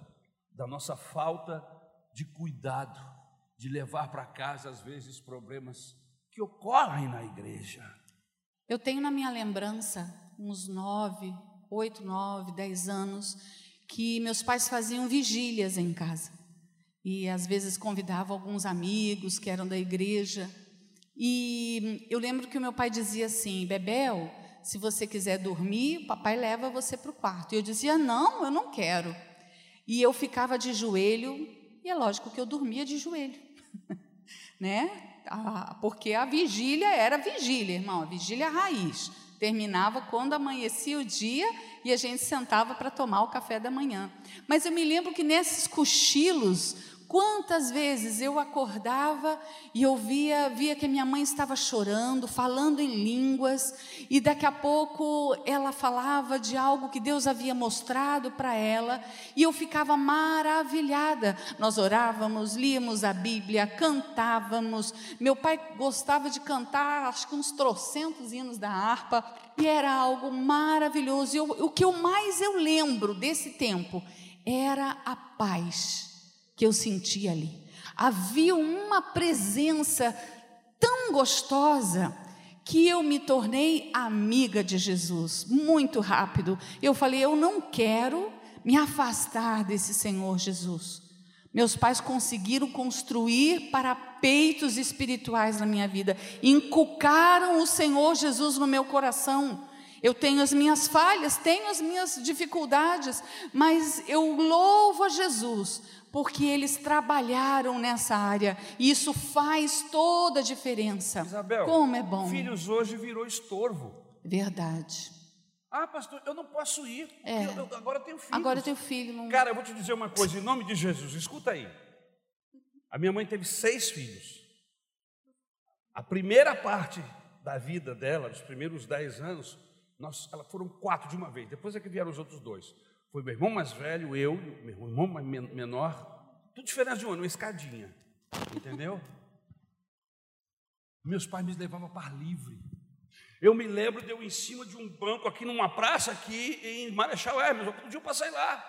da nossa falta de cuidado, de levar para casa às vezes problemas que ocorrem na igreja. Eu tenho na minha lembrança uns nove, oito, nove, dez anos, que meus pais faziam vigílias em casa. E às vezes convidavam alguns amigos que eram da igreja. E eu lembro que o meu pai dizia assim: Bebel, se você quiser dormir, papai leva você para o quarto. E eu dizia: Não, eu não quero. E eu ficava de joelho, e é lógico que eu dormia de joelho, né? porque a vigília era vigília, irmão, a vigília raiz. Terminava quando amanhecia o dia e a gente sentava para tomar o café da manhã. Mas eu me lembro que nesses cochilos, Quantas vezes eu acordava e eu via, via que minha mãe estava chorando, falando em línguas, e daqui a pouco ela falava de algo que Deus havia mostrado para ela, e eu ficava maravilhada. Nós orávamos, líamos a Bíblia, cantávamos. Meu pai gostava de cantar, acho que uns trocentos hinos da harpa, e era algo maravilhoso. E eu, o que eu mais eu lembro desse tempo era a paz que eu senti ali. Havia uma presença tão gostosa que eu me tornei amiga de Jesus muito rápido. Eu falei: eu não quero me afastar desse Senhor Jesus. Meus pais conseguiram construir para peitos espirituais na minha vida, inculcaram o Senhor Jesus no meu coração. Eu tenho as minhas falhas, tenho as minhas dificuldades, mas eu louvo a Jesus porque eles trabalharam nessa área e isso faz toda a diferença. Isabel, como é bom. Filhos hoje virou estorvo. Verdade. Ah, pastor, eu não posso ir. É. Eu, eu, agora eu tenho filho. Agora eu tenho filho. Não... Cara, eu vou te dizer uma coisa, em nome de Jesus, escuta aí. A minha mãe teve seis filhos. A primeira parte da vida dela, os primeiros dez anos, nós, ela foram quatro de uma vez. Depois é que vieram os outros dois. Foi meu irmão mais velho, eu, meu irmão menor, tudo diferente de um ano, uma escadinha. Entendeu? Meus pais me levavam para livre. Eu me lembro de eu em cima de um banco aqui numa praça aqui em Marechal Hermes, eu podia passar lá.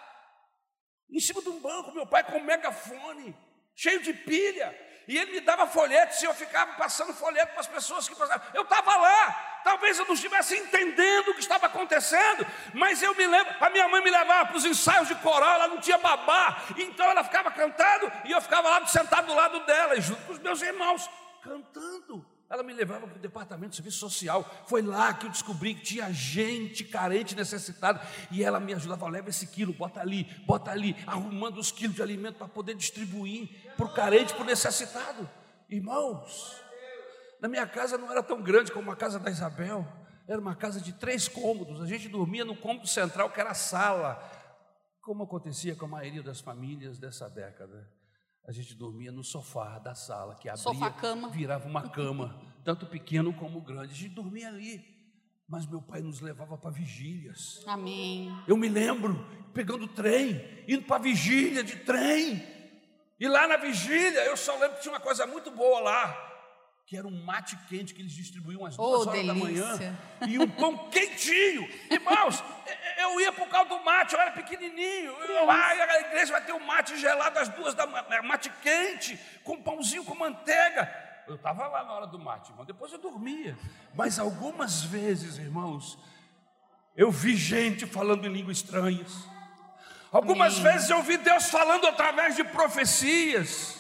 Em cima de um banco, meu pai com um megafone, cheio de pilha, e ele me dava folhetos e eu ficava passando folheto para as pessoas que passavam. Eu estava lá, Talvez eu não estivesse entendendo o que estava acontecendo, mas eu me lembro, a minha mãe me levava para os ensaios de coral, ela não tinha babá, então ela ficava cantando e eu ficava lá sentado do lado dela, junto com os meus irmãos, cantando Ela me levava para o departamento de serviço social. Foi lá que eu descobri que tinha gente carente, necessitada. E ela me ajudava, leva esse quilo, bota ali, bota ali, arrumando os quilos de alimento para poder distribuir para o carente, para o necessitado. Irmãos, na minha casa não era tão grande como a casa da Isabel. Era uma casa de três cômodos. A gente dormia no cômodo central, que era a sala. Como acontecia com a maioria das famílias dessa década. A gente dormia no sofá da sala, que abria, Sofá, cama. virava uma cama, tanto pequeno como grande. A gente dormia ali. Mas meu pai nos levava para vigílias. Amém. Eu me lembro, pegando trem, indo para vigília de trem. E lá na vigília, eu só lembro que tinha uma coisa muito boa lá, que era um mate quente que eles distribuíam às duas Oh, horas da manhã. delícia. E um pão quentinho. Irmãos, eu ia por causa do mate, eu era pequenininho. Eu, ah, a igreja vai ter um mate gelado às duas da manhã, mate quente, com pãozinho com manteiga. Eu estava lá na hora do mate, irmão. Depois eu dormia. Mas algumas vezes, irmãos, eu vi gente falando em línguas estranhas. Algumas Amém. vezes eu vi Deus falando através de profecias.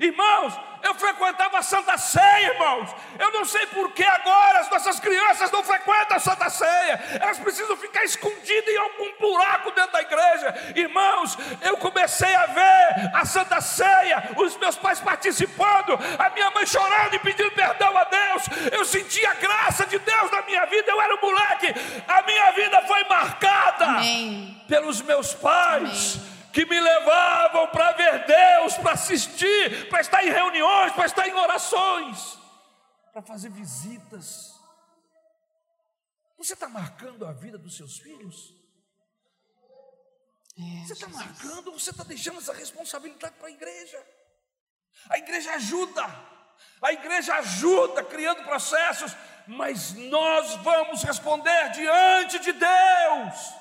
Irmãos, eu frequentava a Santa Ceia, irmãos. Eu não sei por que agora as nossas crianças não frequentam a Santa Ceia. Elas precisam ficar escondidas em algum buraco dentro da igreja. Irmãos, eu comecei a ver a Santa Ceia, os meus pais participando, a minha mãe chorando e pedindo perdão a Deus. Eu senti a graça de Deus na minha vida. Eu era um moleque. A minha vida foi marcada Amém. pelos meus pais que me levavam para ver Deus, para assistir, para estar em reuniões, para estar em orações, para fazer visitas. Você está marcando a vida dos seus filhos? É, Você está marcando, você está deixando essa responsabilidade para a igreja. A igreja ajuda, a igreja ajuda criando processos, mas nós vamos responder diante de Deus.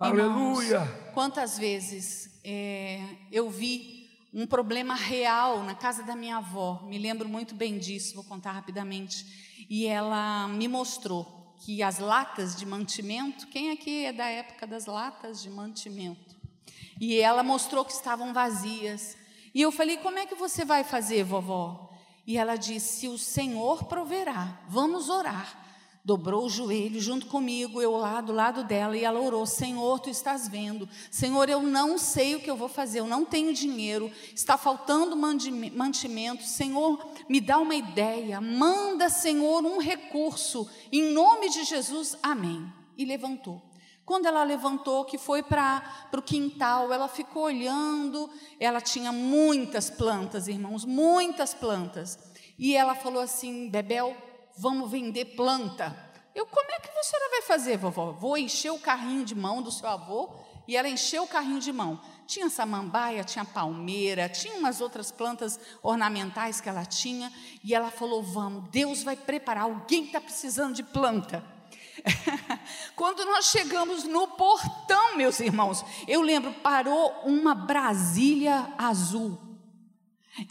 Irmãos, Aleluia. Quantas vezes é, eu vi um problema real na casa da minha avó, me lembro muito bem disso, vou contar rapidamente. E ela me mostrou que as latas de mantimento, quem aqui é da época das latas de mantimento? E ela mostrou que estavam vazias. E eu falei: Como é que você vai fazer, vovó? E ela disse: O Senhor proverá, vamos orar. Dobrou o joelho junto comigo, eu lá do lado dela, e ela orou: Senhor, tu estás vendo. Senhor, eu não sei o que eu vou fazer, eu não tenho dinheiro, está faltando mantimento. Senhor, me dá uma ideia, manda, Senhor, um recurso, em nome de Jesus, amém. E levantou. Quando ela levantou, que foi para o quintal, ela ficou olhando, ela tinha muitas plantas, irmãos, muitas plantas. E ela falou assim: Bebel, vamos vender planta. Eu, como é que a senhora vai fazer, vovó? Vou encher o carrinho de mão do seu avô. E ela encheu o carrinho de mão. Tinha samambaia, tinha palmeira, tinha umas outras plantas ornamentais que ela tinha. E ela falou: Vamos, Deus vai preparar. Alguém está precisando de planta. Quando nós chegamos no portão, meus irmãos, eu lembro, parou uma Brasília azul.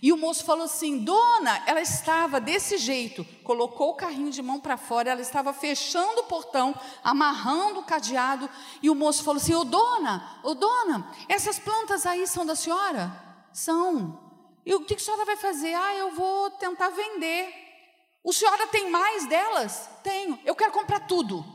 E o moço falou assim: Dona, ela estava desse jeito, colocou o carrinho de mão para fora, ela estava fechando o portão, amarrando o cadeado, e o moço falou assim: Ô dona, ô dona, essas plantas aí são da senhora? São. E o que a senhora vai fazer? Ah, eu vou tentar vender. O senhora tem mais delas? Tenho. Eu quero comprar tudo.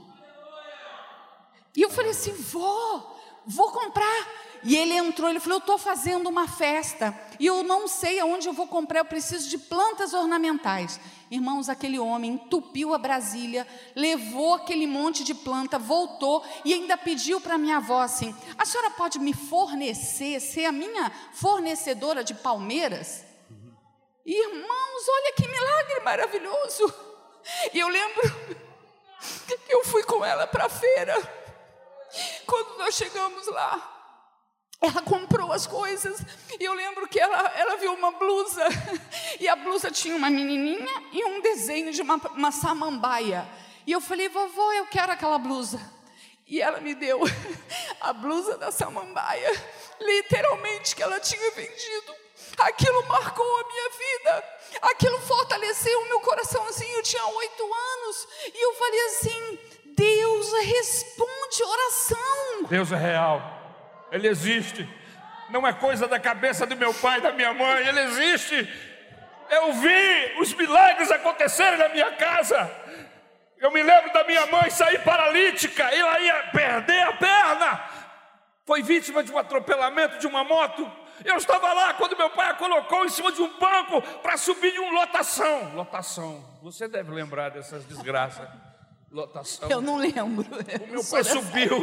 E eu falei assim, vó, vou comprar. E ele entrou, ele falou, eu estou fazendo uma festa e eu não sei aonde eu vou comprar, eu preciso de plantas ornamentais. Irmãos, aquele homem entupiu a Brasília, levou aquele monte de planta, voltou e ainda pediu para minha avó assim: a senhora pode me fornecer, ser a minha fornecedora de palmeiras? Irmãos, olha que milagre maravilhoso. E eu lembro que eu fui com ela para a feira. Quando nós chegamos lá, ela comprou as coisas e eu lembro que ela, ela viu uma blusa e a blusa tinha uma menininha e um desenho de uma, uma samambaia. E eu falei, vovó, eu quero aquela blusa. E ela me deu a blusa da samambaia, literalmente que ela tinha vendido. Aquilo marcou a minha vida, aquilo fortaleceu o meu coraçãozinho. Eu tinha oito anos e eu falei assim: Deus responde oração. Deus é real. Ele existe. Não é coisa da cabeça do meu pai, da minha mãe. Ele existe. Eu vi os milagres acontecerem na minha casa. Eu me lembro da minha mãe sair paralítica, ela ia perder a perna. Foi vítima de um atropelamento de uma moto. Eu estava lá quando meu pai a colocou em cima de um banco para subir de uma lotação. Lotação. Você deve lembrar dessas desgraças. Lotação. Eu não lembro. O meu pai subiu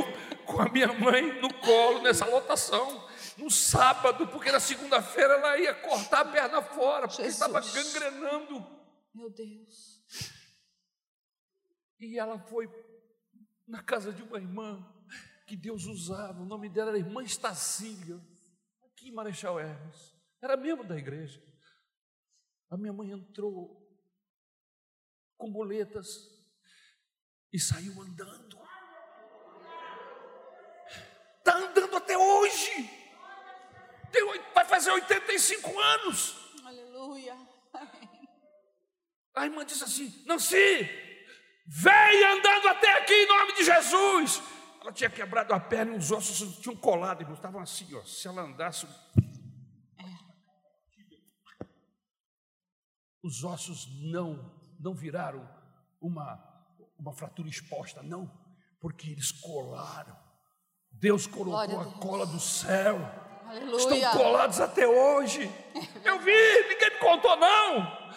com a minha mãe no colo nessa lotação no sábado, porque na segunda-feira ela ia cortar a perna fora, porque Jesus. estava gangrenando. Meu Deus. E ela foi na casa de uma irmã que Deus usava, o nome dela era Irmã Estacília, aqui em Marechal Hermes, era membro da igreja. A minha mãe entrou com boletas e saiu andando. Está andando até hoje. Tem, vai fazer 85 anos. Aleluia. A irmã disse assim: Nancy, vem andando até aqui em nome de Jesus. Ela tinha quebrado a perna e os ossos tinham colado, e estavam assim, ó. Se ela andasse. Os ossos não, não viraram uma, uma fratura exposta, não, porque eles colaram. Deus colocou a, a cola do céu Aleluia. Estão colados até hoje. Eu vi, ninguém me contou, não.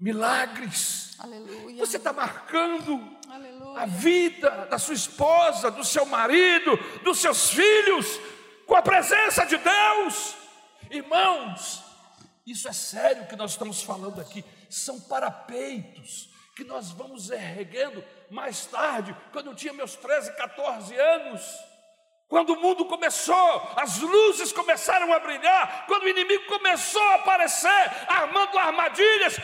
Milagres. Aleluia. Você está marcando Aleluia. a vida da sua esposa, do seu marido, dos seus filhos, com a presença de Deus. Irmãos, isso é sério que nós estamos falando aqui. São parapeitos que nós vamos erguendo mais tarde, quando eu tinha meus 13, 14 anos. Quando o mundo começou, as luzes começaram a brilhar, quando o inimigo começou a aparecer, armando armadilhas,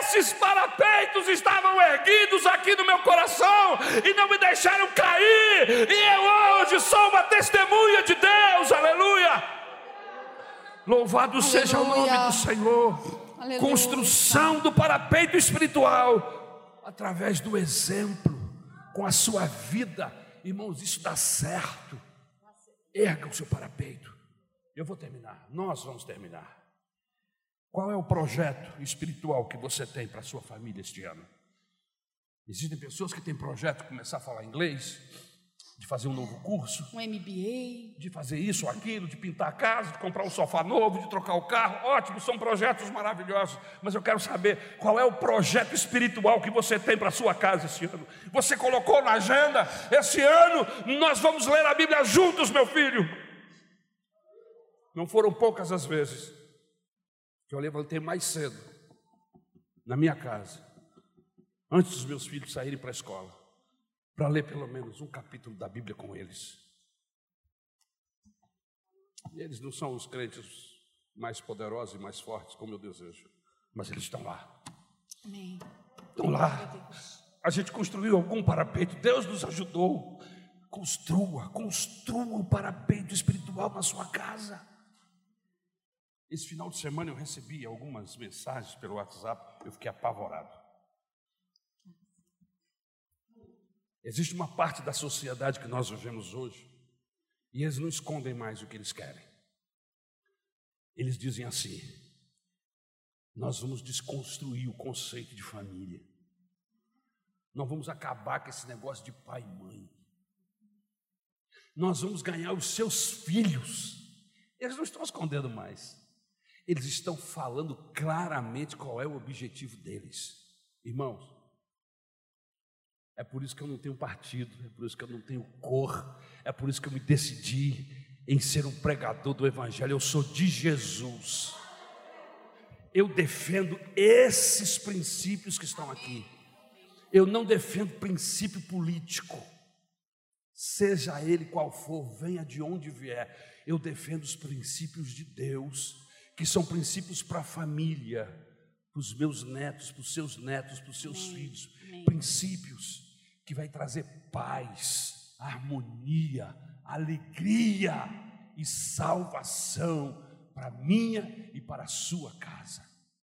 esses parapeitos estavam erguidos aqui no meu coração e não me deixaram cair. E eu hoje sou uma testemunha de Deus, aleluia. Louvado aleluia. seja o nome do Senhor. Aleluia. Construção do parapeito espiritual através do exemplo, com a sua vida, irmãos, isso dá certo. Erga o seu parapeito. Eu vou terminar. Nós vamos terminar. Qual é o projeto espiritual que você tem para a sua família este ano? Existem pessoas que têm projeto de começar a falar inglês, de fazer um novo curso, um MBA, de fazer isso ou aquilo, de pintar a casa, de comprar um sofá novo, de trocar o carro. Ótimo, são projetos maravilhosos, mas eu quero saber qual é o projeto espiritual que você tem para a sua casa esse ano. Você colocou na agenda? Esse ano nós vamos ler a Bíblia juntos, meu filho. Não foram poucas as vezes que eu levantei mais cedo na minha casa, antes dos meus filhos saírem para a escola para ler pelo menos um capítulo da Bíblia com eles. E eles não são os crentes mais poderosos e mais fortes como eu desejo, mas eles estão lá. Amém. Estão lá. A gente construiu algum parapeito, Deus nos ajudou. Construa, construa um parapeito espiritual na sua casa. Esse final de semana eu recebi algumas mensagens pelo WhatsApp, eu fiquei apavorado. Existe uma parte da sociedade que nós vivemos hoje e eles não escondem mais o que eles querem. Eles dizem assim: nós vamos desconstruir o conceito de família. Nós vamos acabar com esse negócio de pai e mãe. Nós vamos ganhar os seus filhos. Eles não estão escondendo mais. Eles estão falando claramente qual é o objetivo deles. Irmãos, é por isso que eu não tenho partido, é por isso que eu não tenho cor, é por isso que eu me decidi em ser um pregador do Evangelho. Eu sou de Jesus. Eu defendo esses princípios que estão aqui. Eu não defendo princípio político, seja ele qual for, venha de onde vier. Eu defendo os princípios de Deus, que são princípios para a família, para os meus netos, para os seus netos, para os seus Amém. filhos. Amém. Princípios que vai trazer paz, harmonia, alegria e salvação para minha e para a sua casa.